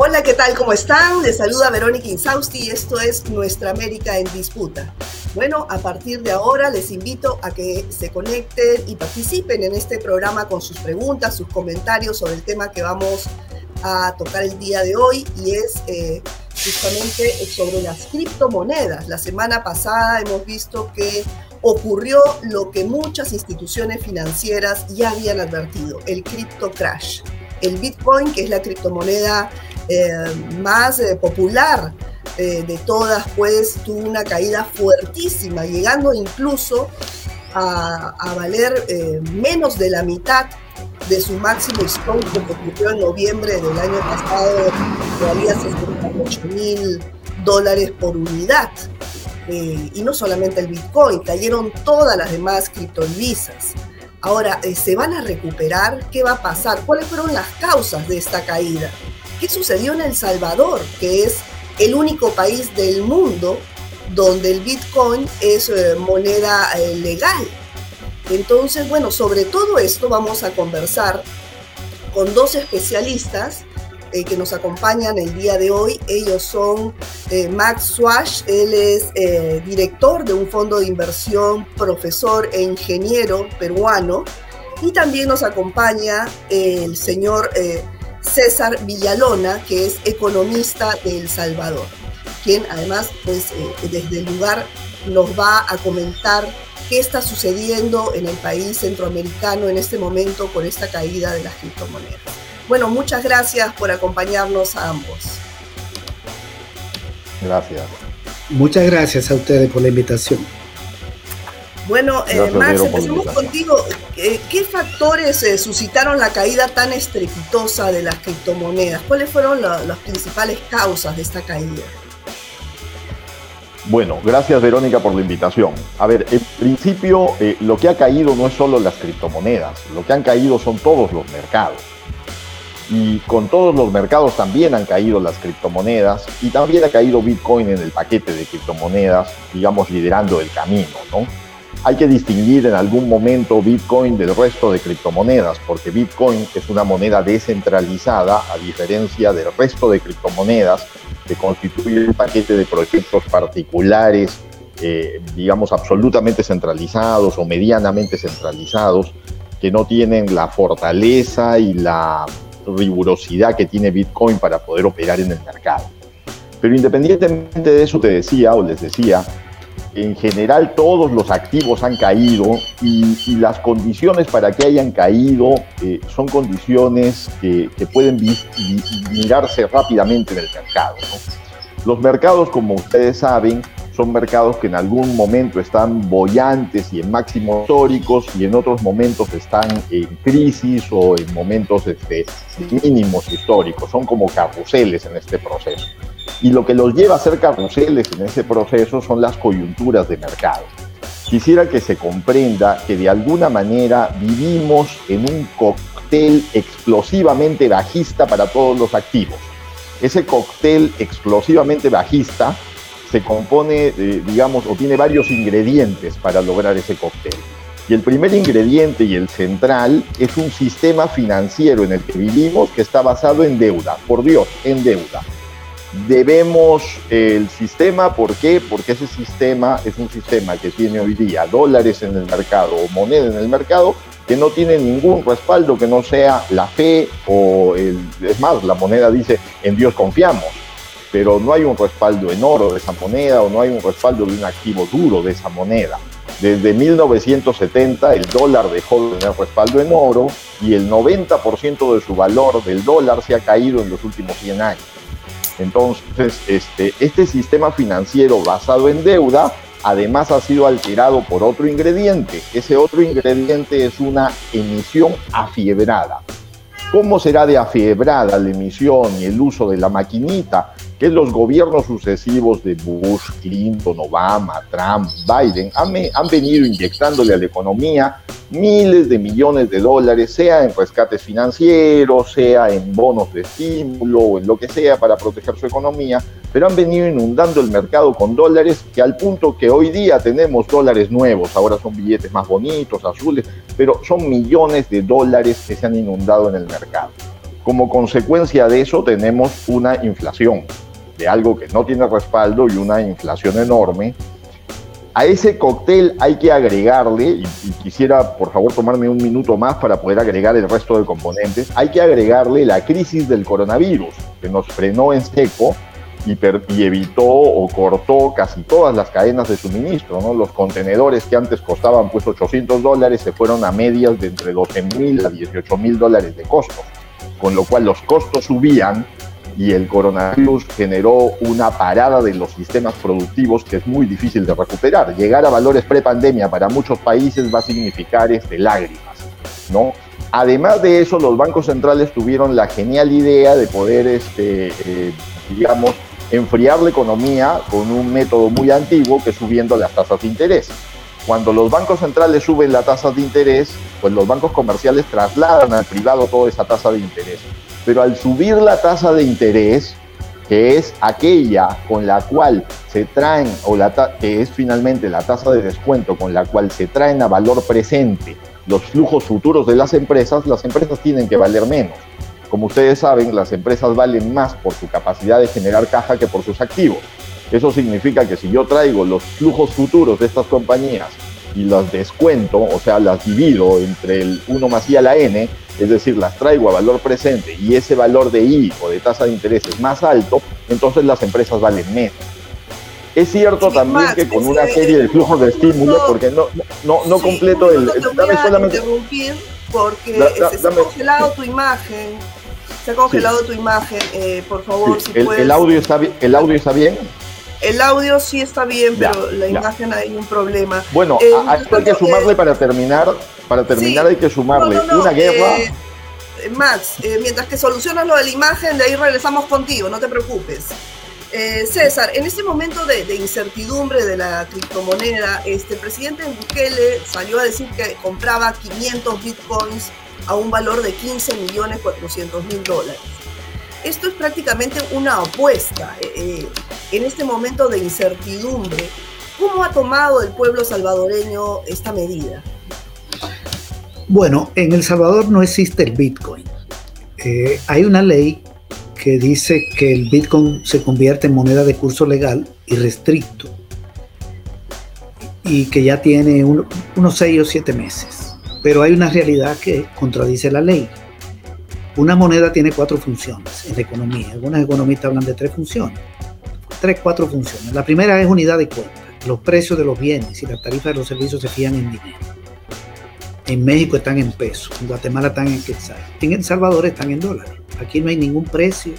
Hola, ¿qué tal? ¿Cómo están? Les saluda Verónica Insausti y esto es Nuestra América en Disputa. Bueno, a partir de ahora les invito a que se conecten y participen en este programa con sus preguntas, sus comentarios sobre el tema que vamos a tocar el día de hoy y es eh, justamente sobre las criptomonedas. La semana pasada hemos visto que ocurrió lo que muchas instituciones financieras ya habían advertido, el cripto crash. El Bitcoin, que es la criptomoneda eh, más eh, popular eh, de todas, pues tuvo una caída fuertísima, llegando incluso a, valer menos de la mitad de su máximo histórico que ocurrió en noviembre del año pasado, que valía 68 mil dólares por unidad. y no solamente el Bitcoin, cayeron todas las demás criptodivisas. Ahora, ¿se van a recuperar? ¿Qué va a pasar? ¿Cuáles fueron las causas de esta caída? ¿Qué sucedió en El Salvador, que es el único país del mundo donde el Bitcoin es eh, moneda eh, legal? Entonces, bueno, sobre todo esto vamos a conversar con dos especialistas eh, que nos acompañan el día de hoy. Ellos son Max Swash, él es director de un fondo de inversión, profesor e ingeniero peruano. Y también nos acompaña el señor César Villalona, que es economista de El Salvador, quien además pues, eh, desde el lugar nos va a comentar qué está sucediendo en el país centroamericano en este momento con esta caída de las criptomonedas. Bueno, muchas gracias por acompañarnos a ambos. Gracias. Muchas gracias a ustedes por la invitación. Bueno, eh, Max, empezamos contigo. Eh, ¿Qué factores eh, suscitaron la caída tan estrepitosa de las criptomonedas? ¿Cuáles fueron las principales causas de esta caída? Bueno, gracias Verónica por la invitación. A ver, en principio lo que ha caído no es solo las criptomonedas, lo que han caído son todos los mercados. Y con todos los mercados también han caído las criptomonedas y también ha caído Bitcoin en el paquete de criptomonedas, digamos, liderando el camino, ¿no? Hay que distinguir en algún momento Bitcoin del resto de criptomonedas, porque Bitcoin es una moneda descentralizada, a diferencia del resto de criptomonedas, que constituye un paquete de proyectos particulares, eh, digamos, absolutamente centralizados o medianamente centralizados, que no tienen la fortaleza y la rigurosidad que tiene Bitcoin para poder operar en el mercado. Pero independientemente de eso, te decía o les decía, en general todos los activos han caído y, las condiciones para que hayan caído eh, son condiciones que, pueden mirarse rápidamente en el mercado. Los mercados, como ustedes saben, son mercados que en algún momento están bollantes y en máximos históricos y en otros momentos están en crisis o en momentos este, mínimos históricos. Son como carruseles en este proceso. Y lo que los lleva a ser carruseles en ese proceso son las coyunturas de mercado. Quisiera que se comprenda que de alguna manera vivimos en un cóctel explosivamente bajista para todos los activos. Ese cóctel explosivamente bajista se compone, digamos, o tiene varios ingredientes para lograr ese cóctel. Y el primer ingrediente y el central es un sistema financiero en el que vivimos que está basado en deuda. Por Dios, en deuda debemos el sistema, ¿por qué? Porque ese sistema es un sistema que tiene hoy día dólares en el mercado o moneda en el mercado que no tiene ningún respaldo que no sea la fe o el, es más, la moneda dice en Dios confiamos, pero no hay un respaldo en oro de esa moneda o no hay un respaldo de un activo duro de esa moneda. Desde 1970 el dólar dejó de tener respaldo en oro y el 90% de su valor del dólar se ha caído en los últimos 100 años. Entonces, este, este sistema financiero basado en deuda además ha sido alterado por otro ingrediente. Ese otro ingrediente es una emisión afiebrada. ¿Cómo será de afiebrada la emisión y el uso de la maquinita? Que los gobiernos sucesivos de Bush, Clinton, Obama, Trump, Biden han, han, venido inyectándole a la economía miles de millones de dólares, sea en rescates financieros, sea en bonos de estímulo o en lo que sea para proteger su economía, pero han venido inundando el mercado con dólares que al punto que hoy día tenemos dólares nuevos, ahora son billetes más bonitos, azules, pero son millones de dólares que se han inundado en el mercado. Como consecuencia de eso tenemos una inflación, de algo que no tiene respaldo y una inflación enorme. A ese cóctel hay que agregarle, y, y, quisiera por favor tomarme un minuto más para poder agregar el resto de componentes, hay que agregarle la crisis del coronavirus, que nos frenó en seco y, evitó o cortó casi todas las cadenas de suministro. ¿no? Los contenedores que antes costaban pues 800 dólares se fueron a medias de entre 12 mil a 18 mil dólares de costo, con lo cual los costos subían y el coronavirus generó una parada de los sistemas productivos que es muy difícil de recuperar. Llegar a valores prepandemia para muchos países va a significar este, lágrimas, ¿no? Además de eso, los bancos centrales tuvieron la genial idea de poder, este, eh, digamos, enfriar la economía con un método muy antiguo que es subiendo las tasas de interés. Cuando los bancos centrales suben las tasas de interés, pues los bancos comerciales trasladan al privado toda esa tasa de interés. Pero al subir la tasa de interés, que es aquella con la cual se traen, o la que es finalmente la tasa de descuento con la cual se traen a valor presente los flujos futuros de las empresas, las empresas tienen que valer menos. Como ustedes saben, las empresas valen más por su capacidad de generar caja que por sus activos. Eso significa que si yo traigo los flujos futuros de estas compañías y las descuento, o sea, las divido entre el 1 más i a la n, es decir, las traigo a valor presente y ese valor de i o de tasa de interés es más alto, entonces las empresas valen menos. Es cierto también que con una serie de flujos de estímulo, porque no, no, no completo el... Dame solamente... interrumpir porque se ha congelado tu imagen. Se ha congelado tu imagen, eh, por favor, si el, puedes. El audio, está, ¿El audio está bien? El audio sí está bien, pero la imagen hay un problema. Bueno, eh, a, esto hay que sumarle para terminar, para terminar hay que sumarle una guerra. Eh, Max, mientras que solucionas lo de la imagen, de ahí regresamos contigo, no te preocupes. César, en este momento de, de, incertidumbre de la criptomoneda, este, el presidente Bukele salió a decir que compraba 500 bitcoins a un valor de 15 millones 400 mil dólares. Esto es prácticamente una apuesta eh, eh, en este momento de incertidumbre. ¿Cómo ha tomado el pueblo salvadoreño esta medida? Bueno, en El Salvador no existe el Bitcoin. Eh, hay una ley que dice que el Bitcoin se convierte en moneda de curso legal y restricto y que ya tiene unos 6 o 7 meses pero hay una realidad que contradice la ley. Una moneda tiene cuatro funciones en economía. Algunos economistas hablan de tres funciones. Tres, cuatro funciones. La primera es unidad de cuenta. Los precios de los bienes y las tarifas de los servicios se fían en dinero. En México están en pesos, en Guatemala están en quetzal, en El Salvador están en dólares. Aquí no hay ningún precio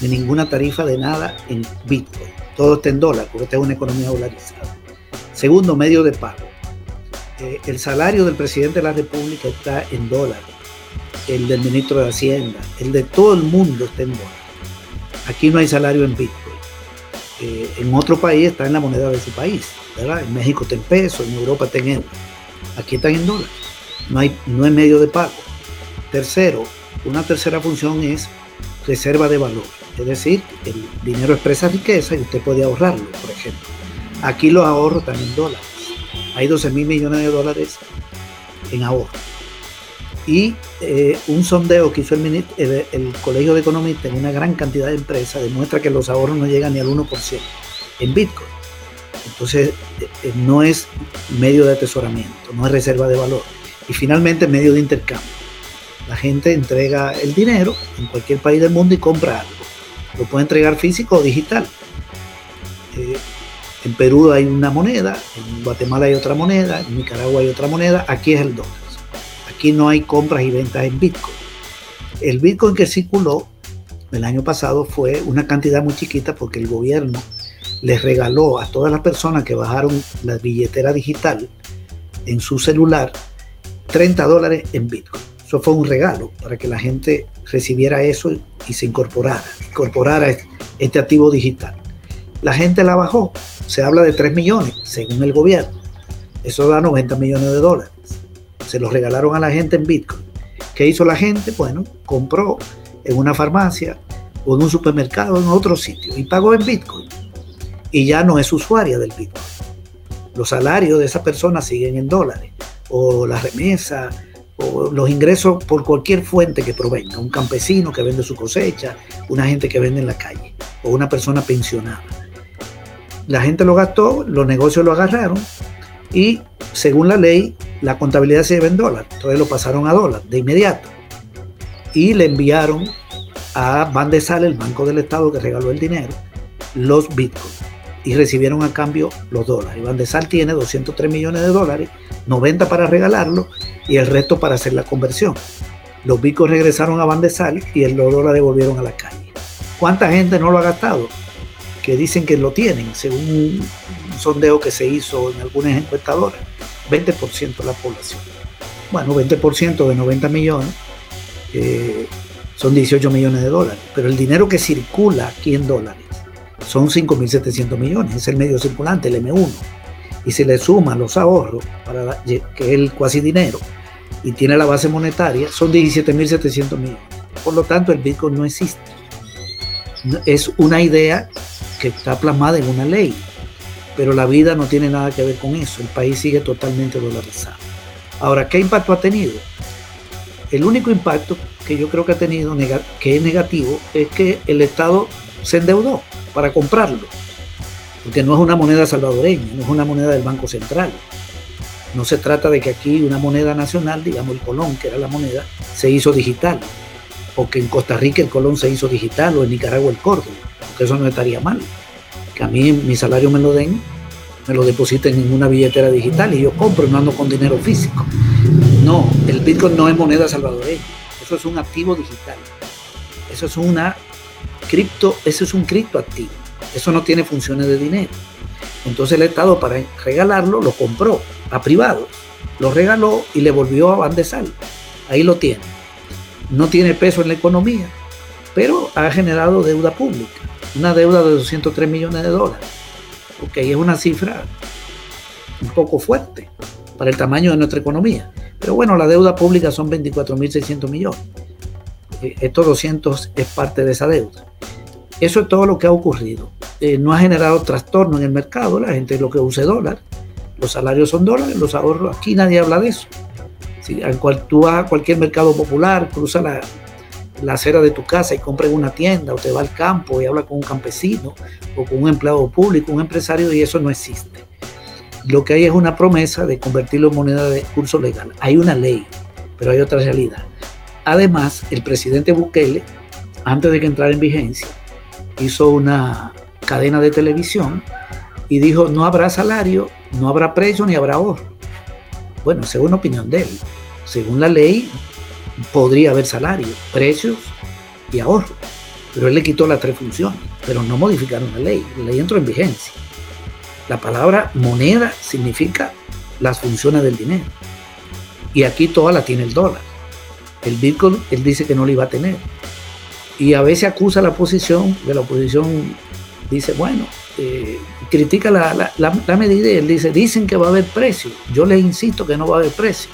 ni ninguna tarifa de nada en Bitcoin. Todo está en dólar porque esta es una economía dolarizada. Segundo, medio de pago el salario del presidente de la República está en dólares, el del ministro de Hacienda, el de todo el mundo está en dólares. Aquí no hay salario en Bitcoin. Eh, en otro país está en la moneda de su país, ¿verdad? En México está en peso, en Europa está en euros. Aquí están en dólares. No hay, no hay medio de pago. Tercero, una tercera función es reserva de valor. Es decir, el dinero expresa riqueza y usted puede ahorrarlo, por ejemplo. Aquí los ahorros están en dólares hay 12 mil millones de dólares en ahorro. Y eh, un sondeo que hizo el, Colegio de Economistas en una gran cantidad de empresas demuestra que los ahorros no llegan ni al 1% en Bitcoin. Entonces, eh, eh, no es medio de atesoramiento, no es reserva de valor. Y finalmente, medio de intercambio. La gente entrega el dinero en cualquier país del mundo y compra algo. Lo puede entregar físico o digital. En Perú hay una moneda, en Guatemala hay otra moneda, en Nicaragua hay otra moneda, aquí es el dólar. Aquí no hay compras y ventas en Bitcoin. El Bitcoin que circuló el año pasado fue una cantidad muy chiquita porque el gobierno les regaló a todas las personas que bajaron la billetera digital en su celular 30 dólares en Bitcoin. Eso fue un regalo para que la gente recibiera eso y se incorporara, incorporara este activo digital. La gente la bajó se habla de 3 millones, según el gobierno. Eso da 90 millones de dólares. Se los regalaron a la gente en Bitcoin. ¿Qué hizo la gente? Bueno, compró en una farmacia o en un supermercado en otro sitio y pagó en Bitcoin. Y ya no es usuaria del Bitcoin. Los salarios de esa persona siguen en dólares, o la remesa, o los ingresos por cualquier fuente que provenga, un campesino que vende su cosecha, una gente que vende en la calle o una persona pensionada. La gente lo gastó, los negocios lo agarraron y según la ley la contabilidad se lleva en dólar, entonces lo pasaron a dólar de inmediato y le enviaron a Van de Sal, el Banco del Estado que regaló el dinero, los bitcoins y recibieron a cambio los dólares. Van de Sal tiene 203 millones de dólares, 90 para regalarlo y el resto para hacer la conversión. Los bitcoins regresaron a Van de Sal y los dólares volvieron a la calle. ¿Cuánta gente no lo ha gastado? Que dicen que lo tienen, según un sondeo que se hizo en algunas encuestadoras. 20% de la población. Bueno, 20% de 90 millones eh, son 18 millones de dólares, pero el dinero que circula aquí en dólares son 5.700 millones, es el medio circulante, el M1. Y si le suman los ahorros, que es el cuasi dinero, y tiene la base monetaria, son 17.700 millones. Por lo tanto, el Bitcoin no existe. Es una idea que está plasmada en una ley, pero la vida no tiene nada que ver con eso. El país sigue totalmente dolarizado. Ahora, ¿qué impacto ha tenido? El único impacto que yo creo que ha tenido, que es negativo, es que el Estado se endeudó para comprarlo, porque no es una moneda salvadoreña, no es una moneda del Banco Central. No se trata de que aquí una moneda nacional, digamos el colón, que era la moneda, se hizo digital, o que en Costa Rica el colón se hizo digital, o en Nicaragua el córdoba, porque eso no estaría mal. Que a mí mi salario me lo den, me lo depositen en una billetera digital y yo compro no ando con dinero físico. No, el Bitcoin no es moneda salvadoreña, eso es un activo digital. Eso es una cripto, eso es un criptoactivo. Eso no tiene funciones de dinero. Entonces el Estado para regalarlo lo compró a privados, lo regaló y le volvió a bandesal. Ahí lo tiene. No tiene peso en la economía, pero ha generado deuda pública, una deuda de 203 millones de dólares. Ok, es una cifra un poco fuerte para el tamaño de nuestra economía. Pero bueno, la deuda pública son 24.600 millones. Eh, estos 200 es parte de esa deuda. Eso es todo lo que ha ocurrido. Eh, no ha generado trastorno en el mercado, la gente lo que usa dólar, los salarios son dólares, los ahorros, aquí nadie habla de eso. Al cual tú vas a cualquier mercado popular, cruza la, la acera de tu casa y compra en una tienda o te va al campo y habla con un campesino o con un empleado público, un empresario y eso no existe. Lo que hay es una promesa de convertirlo en moneda de curso legal. Hay una ley, pero hay otra realidad. Además, el presidente Bukele, antes de que entrara en vigencia, hizo una cadena de televisión y dijo, no habrá salario, no habrá precio ni habrá ahorro. Bueno, según opinión de él, según la ley, podría haber salario, precios y ahorro. Pero él le quitó las tres funciones, pero no modificaron la ley. La ley entró en vigencia. La palabra moneda significa las funciones del dinero. Y aquí toda la tiene el dólar. El Bitcoin, él dice que no lo iba a tener y a veces acusa la oposición, que la oposición dice, bueno, eh, critica la, medida y él dice, dicen que va a haber precio. Yo les insisto que no va a haber precio.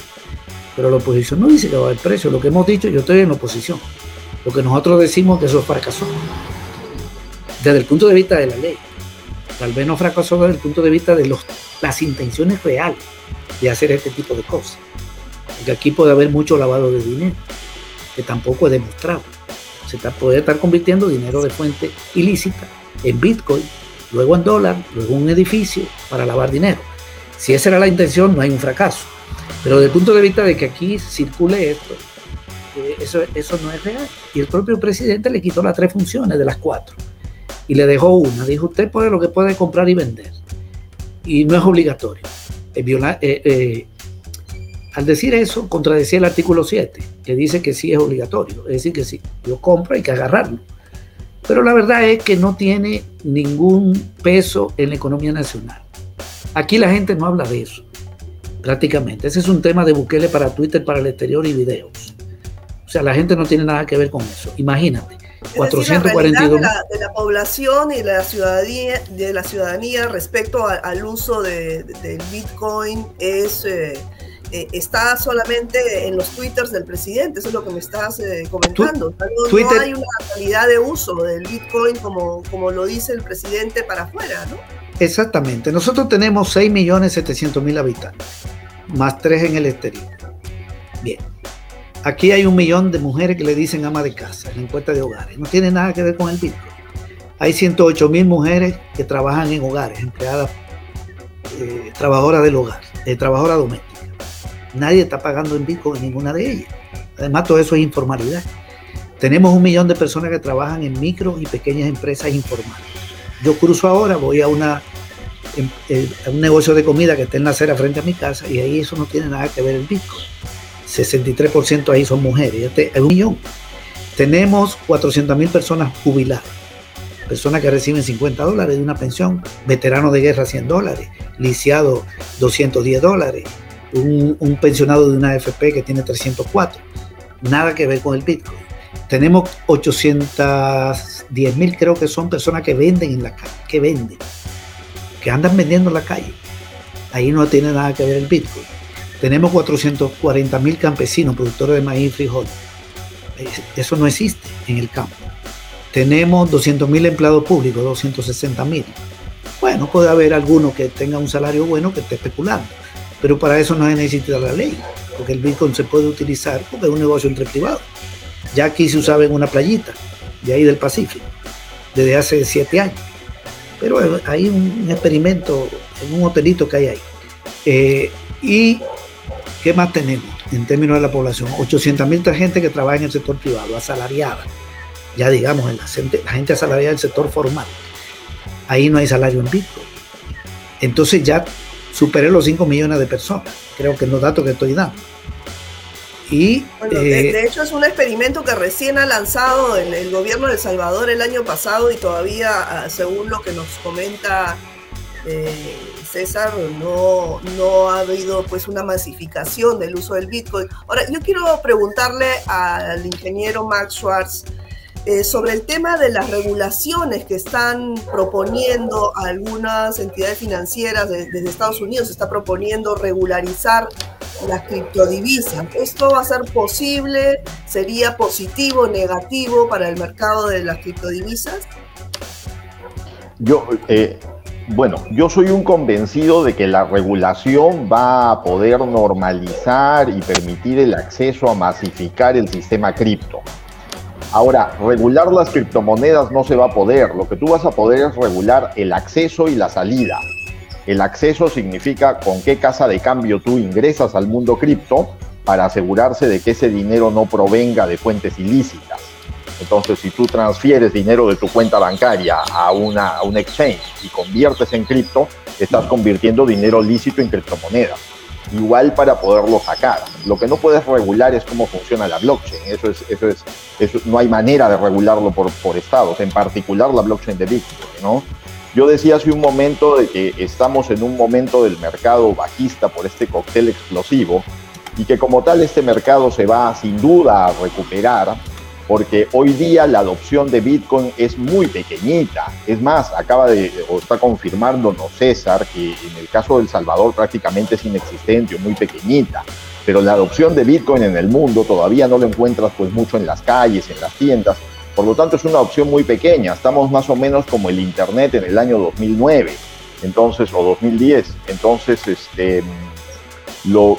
Pero la oposición no dice que va a haber precio. Lo que hemos dicho, yo estoy en oposición. Lo que nosotros decimos que eso fracasó. Desde el punto de vista de la ley. Tal vez no fracasó desde el punto de vista de los, las intenciones reales de hacer este tipo de cosas. Porque aquí puede haber mucho lavado de dinero, que tampoco es demostrado se puede estar convirtiendo dinero de fuente ilícita en Bitcoin, luego en dólar, luego en un edificio para lavar dinero. Si esa era la intención, no hay un fracaso. Pero desde el punto de vista de que aquí circule esto, eh, eso, eso no es real. Y el propio presidente le quitó las tres funciones de las cuatro y le dejó una. Dijo, usted puede lo que puede comprar y vender. Y no es obligatorio. Eh, eh, al decir eso, contradecía el artículo 7, que dice que sí es obligatorio, es decir, que si yo compro hay que agarrarlo. Pero la verdad es que no tiene ningún peso en la economía nacional. Aquí la gente no habla de eso, prácticamente. Ese es un tema de Bukele para Twitter, para el exterior y videos. O sea, la gente no tiene nada que ver con eso. Imagínate. 442 de, la, de la, población y la ciudadanía, de la ciudadanía respecto al uso del Bitcoin es eh, eh, está solamente en los twitters del presidente, eso es lo que me estás eh, comentando. No, hay una calidad de uso del Bitcoin como, como lo dice el presidente para afuera, ¿no? Exactamente. Nosotros tenemos 6.700.000 habitantes, más 3 en el exterior. Bien. Aquí hay un millón de mujeres que le dicen ama de casa en encuesta de hogares. No tiene nada que ver con el Bitcoin. Hay 108 mil mujeres que trabajan en hogares, empleadas, eh, trabajadoras del hogar, eh, trabajadoras domésticas. Nadie está pagando en Bitcoin en ninguna de ellas. Además, todo eso es informalidad. Tenemos un millón de personas que trabajan en micro y pequeñas empresas informales. Yo cruzo ahora, voy a, una, em, eh, un negocio de comida que está en la acera frente a mi casa y ahí eso no tiene nada que ver el Bitcoin. 63% ahí son mujeres, este es un millón. Tenemos 400 mil personas jubiladas, personas que reciben 50 dólares de una pensión, veteranos de guerra 100 dólares, lisiado 210 dólares, un, un pensionado de una AFP que tiene 304. Nada que ver con el Bitcoin. Tenemos 810 mil, creo que son personas que venden en la calle, que venden, que andan vendiendo en la calle. Ahí no tiene nada que ver el Bitcoin. Tenemos 440 mil campesinos, productores de maíz y frijol. Eso no existe en el campo. Tenemos 200 mil empleados públicos, 260 mil. Bueno, puede haber alguno que tenga un salario bueno que esté especulando, pero para eso no se necesita la ley, porque el Bitcoin se puede utilizar porque es un negocio entre privados. Ya aquí se usaba en una playita, de ahí del Pacífico, desde hace siete años. Pero hay un experimento en un hotelito que hay ahí. Eh, y ¿Qué más tenemos en términos de la población? 800 mil gente que trabaja en el sector privado, asalariada. Ya digamos, la gente, la gente asalariada del sector formal. Ahí no hay salario en Bitcoin. Entonces ya superé los 5 millones de personas. Creo que es los datos que estoy dando. Y, de, eh, hecho es un experimento que recién ha lanzado el, el, gobierno de El Salvador el año pasado y todavía, ah, según lo que nos comenta eh, César, no, no ha habido pues una masificación del uso del Bitcoin. Ahora, yo quiero preguntarle al ingeniero Max Schwartz eh, sobre el tema de las regulaciones que están proponiendo algunas entidades financieras desde Estados Unidos, se está proponiendo regularizar las criptodivisas. ¿Esto va a ser posible? ¿Sería positivo o negativo para el mercado de las criptodivisas? Yo, eh, bueno, yo soy un convencido de que la regulación va a poder normalizar y permitir el acceso a masificar el sistema cripto. Ahora, regular las criptomonedas no se va a poder. Lo que tú vas a poder es regular el acceso y la salida. El acceso significa con qué casa de cambio tú ingresas al mundo cripto para asegurarse de que ese dinero no provenga de fuentes ilícitas. Entonces, si tú transfieres dinero de tu cuenta bancaria a, una, a un exchange y conviertes en cripto, estás convirtiendo dinero lícito en criptomonedas. Igual para poderlo sacar. Lo que no puedes regular es cómo funciona la blockchain. Eso es, eso es, eso, no hay manera de regularlo por, por estados, en particular la blockchain de Bitcoin, ¿no? Yo decía hace un momento de que estamos en un momento del mercado bajista por este cóctel explosivo y que como tal este mercado se va sin duda a recuperar porque hoy día la adopción de Bitcoin es muy pequeñita. Es más, acaba de, o está confirmándonos César, que en el caso del Salvador prácticamente es inexistente o muy pequeñita. Pero la adopción de Bitcoin en el mundo todavía no lo encuentras pues mucho en las calles, en las tiendas. Por lo tanto, es una opción muy pequeña. Estamos más o menos como el Internet en el año 2009, entonces, o 2010. Entonces, este,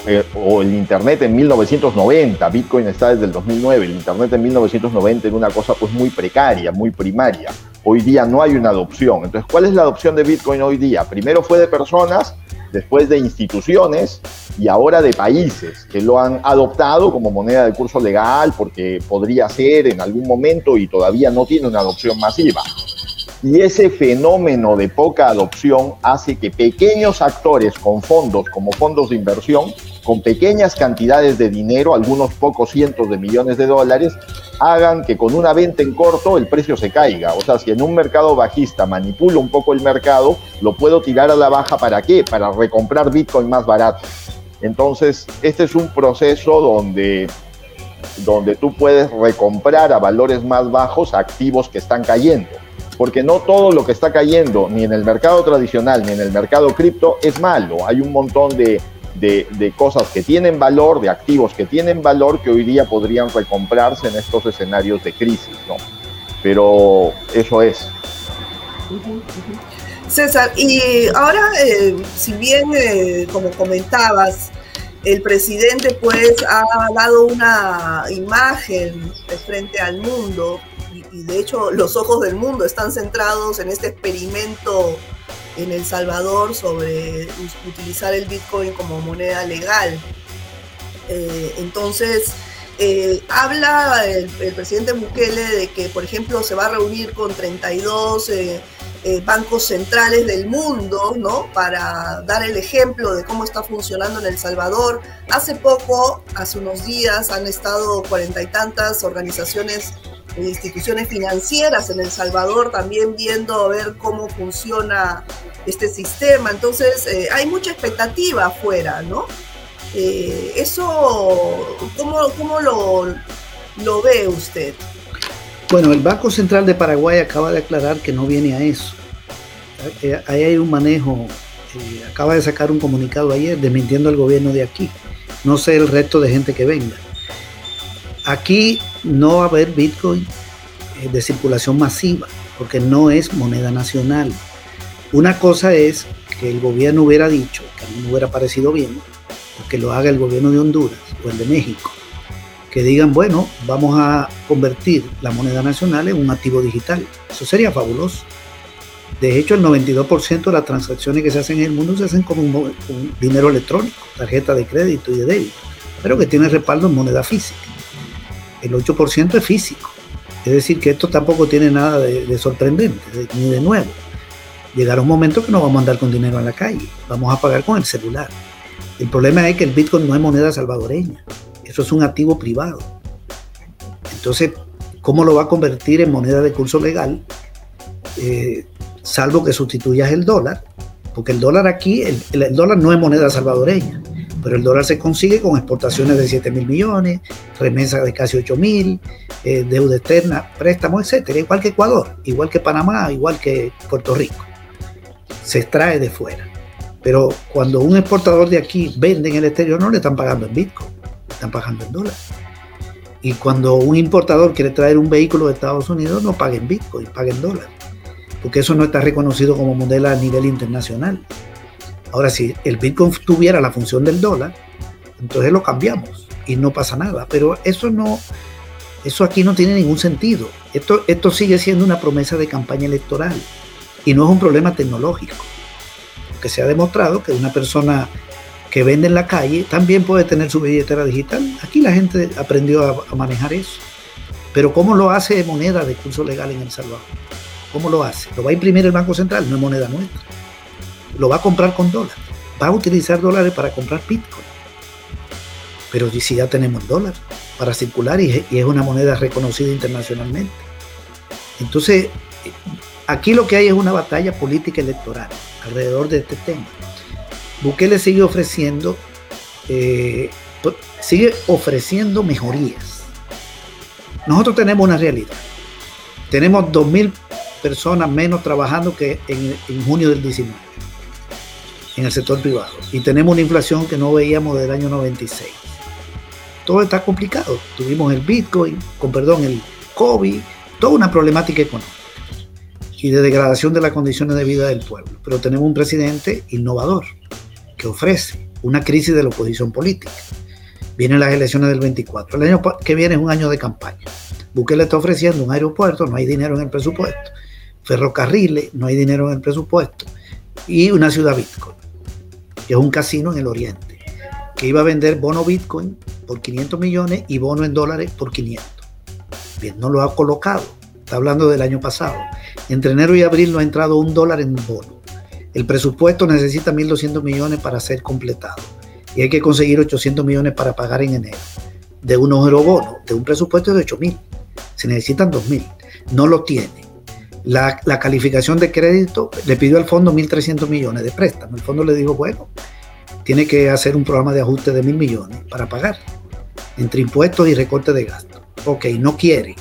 eh, o el Internet en 1990, Bitcoin está desde el 2009, el Internet en 1990 era una cosa pues muy precaria, muy primaria. Hoy día no hay una adopción. Entonces, ¿cuál es la adopción de Bitcoin hoy día? Primero fue de personas, después de instituciones y ahora de países que lo han adoptado como moneda de curso legal porque podría ser en algún momento y todavía no tiene una adopción masiva. Y ese fenómeno de poca adopción hace que pequeños actores con fondos, como fondos de inversión, con pequeñas cantidades de dinero, algunos pocos cientos de millones de dólares, hagan que con una venta en corto el precio se caiga. O sea, si en un mercado bajista manipulo un poco el mercado, lo puedo tirar a la baja para qué? Para recomprar Bitcoin más barato. Entonces, este es un proceso donde, donde tú puedes recomprar a valores más bajos activos que están cayendo porque no todo lo que está cayendo, ni en el mercado tradicional, ni en el mercado cripto, es malo. Hay un montón de, cosas que tienen valor, de activos que tienen valor, que hoy día podrían recomprarse en estos escenarios de crisis, ¿no? Pero eso es. César, y ahora, eh, si bien, eh, como comentabas, el presidente pues ha dado una imagen frente al mundo y, de hecho los ojos del mundo están centrados en este experimento en El Salvador sobre utilizar el Bitcoin como moneda legal. Eh, entonces, eh, habla el, presidente Bukele de que, por ejemplo, se va a reunir con 32 eh, bancos centrales del mundo, ¿no? Para dar el ejemplo de cómo está funcionando en El Salvador. Hace poco, hace unos días, han estado cuarenta y tantas organizaciones instituciones financieras en El Salvador también viendo a ver cómo funciona este sistema. Entonces, eh, hay mucha expectativa afuera, ¿no? Eh, eso, ¿cómo, cómo lo, lo, ve usted? Bueno, el Banco Central de Paraguay acaba de aclarar que no viene a eso. Eh, ahí hay un manejo, acaba de sacar un comunicado ayer desmintiendo al gobierno de aquí. No sé el resto de gente que venga. Aquí no va a haber Bitcoin de circulación masiva, porque no es moneda nacional. Una cosa es que el gobierno hubiera dicho, que a mí me hubiera parecido bien, que lo haga el gobierno de Honduras o el de México, que digan, bueno, vamos a convertir la moneda nacional en un activo digital. Eso sería fabuloso. De hecho, el 92% de las transacciones que se hacen en el mundo se hacen con, dinero electrónico, tarjeta de crédito y de débito, pero que tiene respaldo en moneda física. El 8% es físico. Es decir, que esto tampoco tiene nada de, de sorprendente, ni de nuevo llegará un momento que no vamos a andar con dinero en la calle, vamos a pagar con el celular. El problema es que el Bitcoin no es moneda salvadoreña, eso es un activo privado. Entonces, ¿cómo lo va a convertir en moneda de curso legal? Eh, salvo que sustituyas el dólar, porque el dólar aquí, el, dólar no es moneda salvadoreña, pero el dólar se consigue con exportaciones de 7 mil millones, remesas de casi 8 mil, eh, deuda externa, préstamos, etcétera, igual que Ecuador, igual que Panamá, igual que Puerto Rico se extrae de fuera. Pero cuando un exportador de aquí vende en el exterior, no le están pagando en Bitcoin, le están pagando en dólares. Y cuando un importador quiere traer un vehículo de Estados Unidos, no paga en Bitcoin, paga en dólares. Porque eso no está reconocido como moneda a nivel internacional. Ahora, si el Bitcoin tuviera la función del dólar, entonces lo cambiamos y no pasa nada. Pero eso no, eso aquí no tiene ningún sentido. Esto, esto sigue siendo una promesa de campaña electoral. Y no es un problema tecnológico, porque se ha demostrado que una persona que vende en la calle también puede tener su billetera digital. Aquí la gente aprendió a, manejar eso. Pero ¿cómo lo hace moneda de curso legal en El Salvador? ¿Cómo lo hace? Lo va a imprimir el Banco Central, no es moneda nuestra. Lo va a comprar con dólares. Va a utilizar dólares para comprar Bitcoin. Pero si ya tenemos dólares para circular y es una moneda reconocida internacionalmente. Entonces, Aquí lo que hay es una batalla política electoral alrededor de este tema. Bukele sigue ofreciendo, eh, sigue ofreciendo mejorías. Nosotros tenemos una realidad. Tenemos 2.000 personas menos trabajando que en, en junio del 19 en el sector privado. Y tenemos una inflación que no veíamos desde el año 96. Todo está complicado. Tuvimos el Bitcoin, con perdón, el COVID, toda una problemática económica y de degradación de las condiciones de vida del pueblo. Pero tenemos un presidente innovador que ofrece una crisis de la oposición política. Vienen las elecciones del 24. El año que viene es un año de campaña. Bukele está ofreciendo un aeropuerto, no hay dinero en el presupuesto. Ferrocarriles, no hay dinero en el presupuesto. Y una ciudad Bitcoin, que es un casino en el oriente, que iba a vender bono Bitcoin por 500 millones y bono en dólares por 500. Bien, no lo ha colocado. Está hablando del año pasado. Entre enero y abril no ha entrado un dólar en bono. El presupuesto necesita 1.200 millones para ser completado y hay que conseguir 800 millones para pagar en enero. De un bono, de un presupuesto de 8.000. Se necesitan 2.000. No lo tiene. La, calificación de crédito le pidió al fondo 1.300 millones de préstamo. El fondo le dijo, bueno, tiene que hacer un programa de ajuste de 1.000 millones para pagar entre impuestos y recorte de gastos. Ok, no quiere.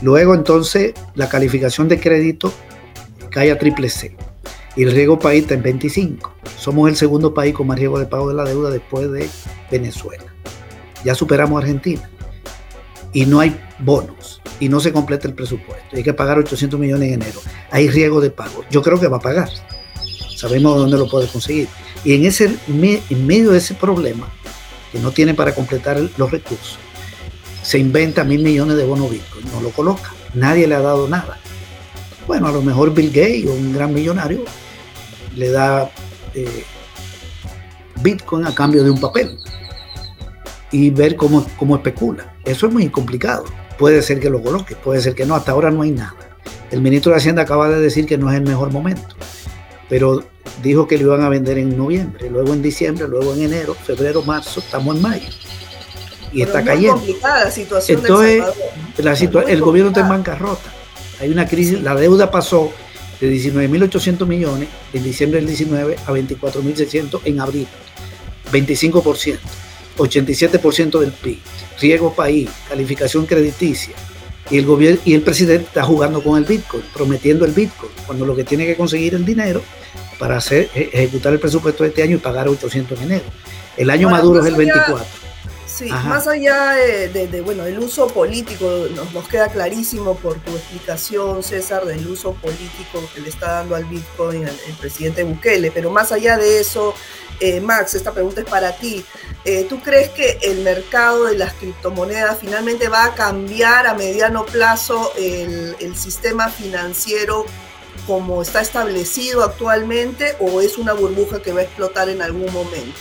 Luego entonces la calificación de crédito cae a triple C y el riesgo país está en 25. Somos el segundo país con más riesgo de pago de la deuda después de Venezuela. Ya superamos a Argentina y no hay bonos y no se completa el presupuesto. Hay que pagar 800 millones en enero. Hay riesgo de pago. Yo creo que va a pagar. Sabemos dónde lo puede conseguir. Y en, ese, en medio de ese problema, que no tiene para completar los recursos, se inventa mil millones de bonos Bitcoin, no lo coloca, nadie le ha dado nada. Bueno, a lo mejor Bill Gates un gran millonario le da eh, Bitcoin a cambio de un papel y ver cómo, cómo especula. Eso es muy complicado. Puede ser que lo coloque, puede ser que no. Hasta ahora no hay nada. El ministro de Hacienda acaba de decir que no es el mejor momento, pero dijo que lo iban a vender en noviembre, luego en diciembre, luego en enero, febrero, marzo, estamos en mayo. Y está cayendo. la situación Entonces, la el gobierno está en bancarrota. Hay una crisis, la deuda pasó de 19.800 millones en diciembre del 19 a 24.600 en abril, 25%, 87% del PIB, riesgo país, calificación crediticia, y el gobierno y el presidente está jugando con el Bitcoin, prometiendo el Bitcoin, cuando lo que tiene que conseguir el dinero para hacer, e, ejecutar el presupuesto de este año y pagar 800 en enero. El año maduro es el 24. Sí, más allá de, bueno, el uso político, nos, nos, queda clarísimo por tu explicación, César, del uso político que le está dando al Bitcoin el, el presidente Bukele, pero más allá de eso, eh, Max, esta pregunta es para ti. Eh, ¿Tú crees que el mercado de las criptomonedas finalmente va a cambiar a mediano plazo el, el sistema financiero como está establecido actualmente o es una burbuja que va a explotar en algún momento?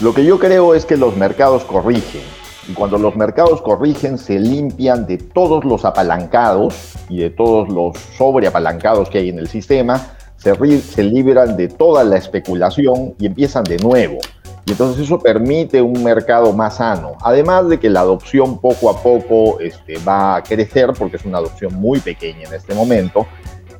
Lo que yo creo es que los mercados corrigen. Y cuando los mercados corrigen, se limpian de todos los apalancados y de todos los sobreapalancados que hay en el sistema, se, liberan de toda la especulación y empiezan de nuevo. Y entonces eso permite un mercado más sano. Además de que la adopción poco a poco este, va a crecer, porque es una adopción muy pequeña en este momento,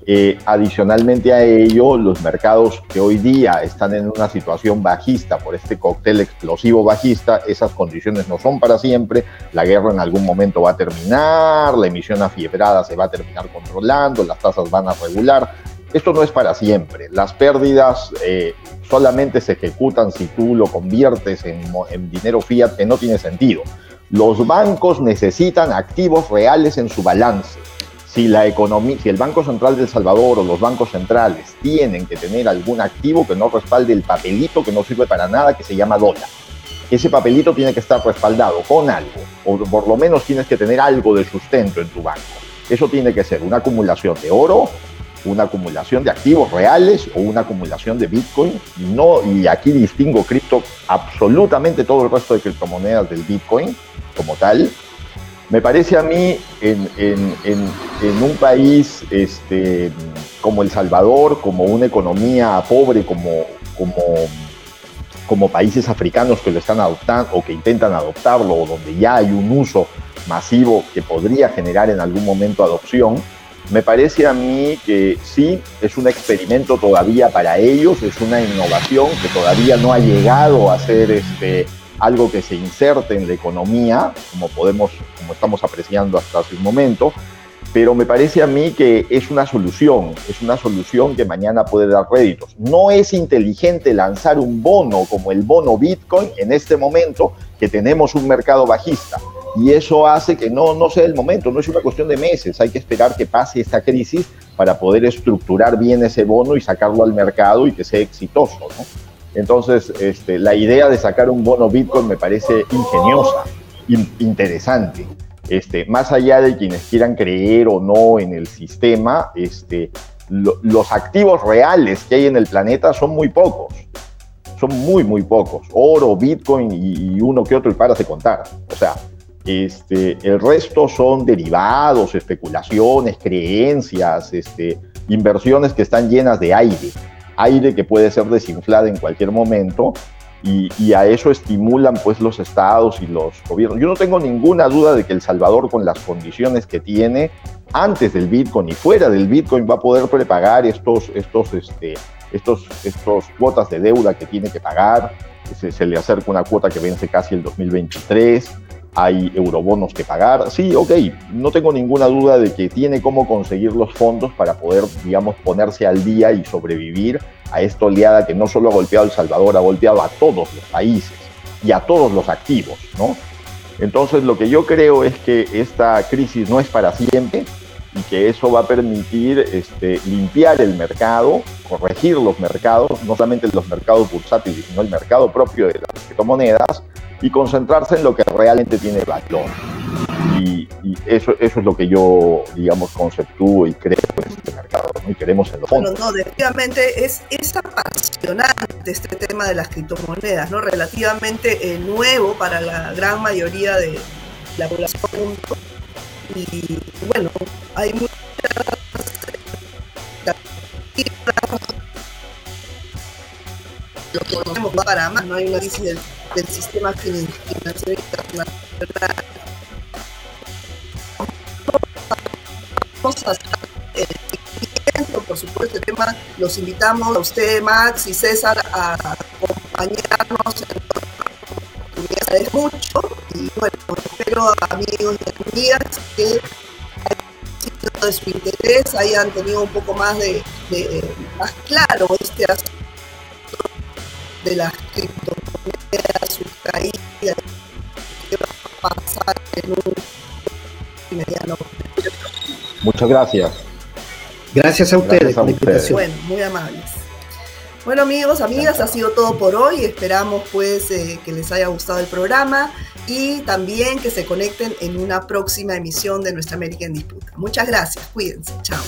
eh, adicionalmente a ello, los mercados que hoy día están en una situación bajista por este cóctel explosivo bajista, esas condiciones no son para siempre, la guerra en algún momento va a terminar, la emisión afiebrada se va a terminar controlando, las tasas van a regular. Esto no es para siempre. Las pérdidas eh, solamente se ejecutan si tú lo conviertes en, en dinero fiat, que no tiene sentido. Los bancos necesitan activos reales en su balance si la economía, si el Banco Central de El Salvador o los bancos centrales tienen que tener algún activo que no respalde el papelito que no sirve para nada, que se llama dólar. Ese papelito tiene que estar respaldado con algo, o por lo menos tienes que tener algo de sustento en tu banco. Eso tiene que ser una acumulación de oro, una acumulación de activos reales o una acumulación de Bitcoin. No, y aquí distingo cripto absolutamente todo el resto de criptomonedas del Bitcoin como tal, me parece a mí en, un país este, como El Salvador, como una economía pobre, como, como, como países africanos que lo están adoptando o que intentan adoptarlo, o donde ya hay un uso masivo que podría generar en algún momento adopción, me parece a mí que sí, es un experimento todavía para ellos, es una innovación que todavía no ha llegado a ser este, algo que se inserte en la economía, como podemos, como estamos apreciando hasta hace un momento, pero me parece a mí que es una solución, es una solución que mañana puede dar réditos. No es inteligente lanzar un bono como el bono Bitcoin en este momento que tenemos un mercado bajista. Y eso hace que no, no sea el momento, no es una cuestión de meses, hay que esperar que pase esta crisis para poder estructurar bien ese bono y sacarlo al mercado y que sea exitoso. Entonces, este, la idea de sacar un bono Bitcoin me parece ingeniosa, interesante. Este, más allá de quienes quieran creer o no en el sistema, este, los activos reales que hay en el planeta son muy pocos. Son muy, muy pocos. Oro, Bitcoin y, uno que otro y para de contar. O sea, este, el resto son derivados, especulaciones, creencias, este, inversiones que están llenas de aire aire que puede ser desinflada en cualquier momento y, a eso estimulan pues los estados y los gobiernos. Yo no tengo ninguna duda de que El Salvador con las condiciones que tiene antes del Bitcoin y fuera del Bitcoin va a poder prepagar estos, estos, este, estos, estos cuotas de deuda que tiene que pagar. Se, se le acerca una cuota que vence casi el 2023 hay eurobonos que pagar. Sí, ok, no tengo ninguna duda de que tiene cómo conseguir los fondos para poder, digamos, ponerse al día y sobrevivir a esta oleada que no solo ha golpeado El Salvador, ha golpeado a todos los países y a todos los activos, ¿no? Entonces, lo que yo creo es que esta crisis no es para siempre y que eso va a permitir este, limpiar el mercado, corregir los mercados, no solamente los mercados bursátiles, sino el mercado propio de las criptomonedas y concentrarse en lo que realmente tiene valor. Y, eso, eso es lo que yo, digamos, conceptúo y creo en este mercado, Y queremos en los fondos. No, definitivamente es, es apasionante este tema de las criptomonedas, ¿no? Relativamente eh, nuevo para la gran mayoría de la población. Y bueno, hay muchas lo que conocemos para más, no hay una crisis del, sistema financiero internacional cosas. Eh, por supuesto, el tema los invitamos a usted, Max y César, a acompañarnos en oportunidades mucho. Y bueno, espero amigos y amigas que de su interés hayan tenido un poco más de, más claro este asunto de las criptomonedas, su caída, qué va a pasar en un mediano Muchas gracias. Gracias a ustedes por la invitación. Bueno, muy amables. Bueno amigos, amigas, ha sido todo por hoy. Esperamos pues eh, que les haya gustado el programa y también que se conecten en una próxima emisión de Nuestra América en Disputa. Muchas gracias, cuídense, chao.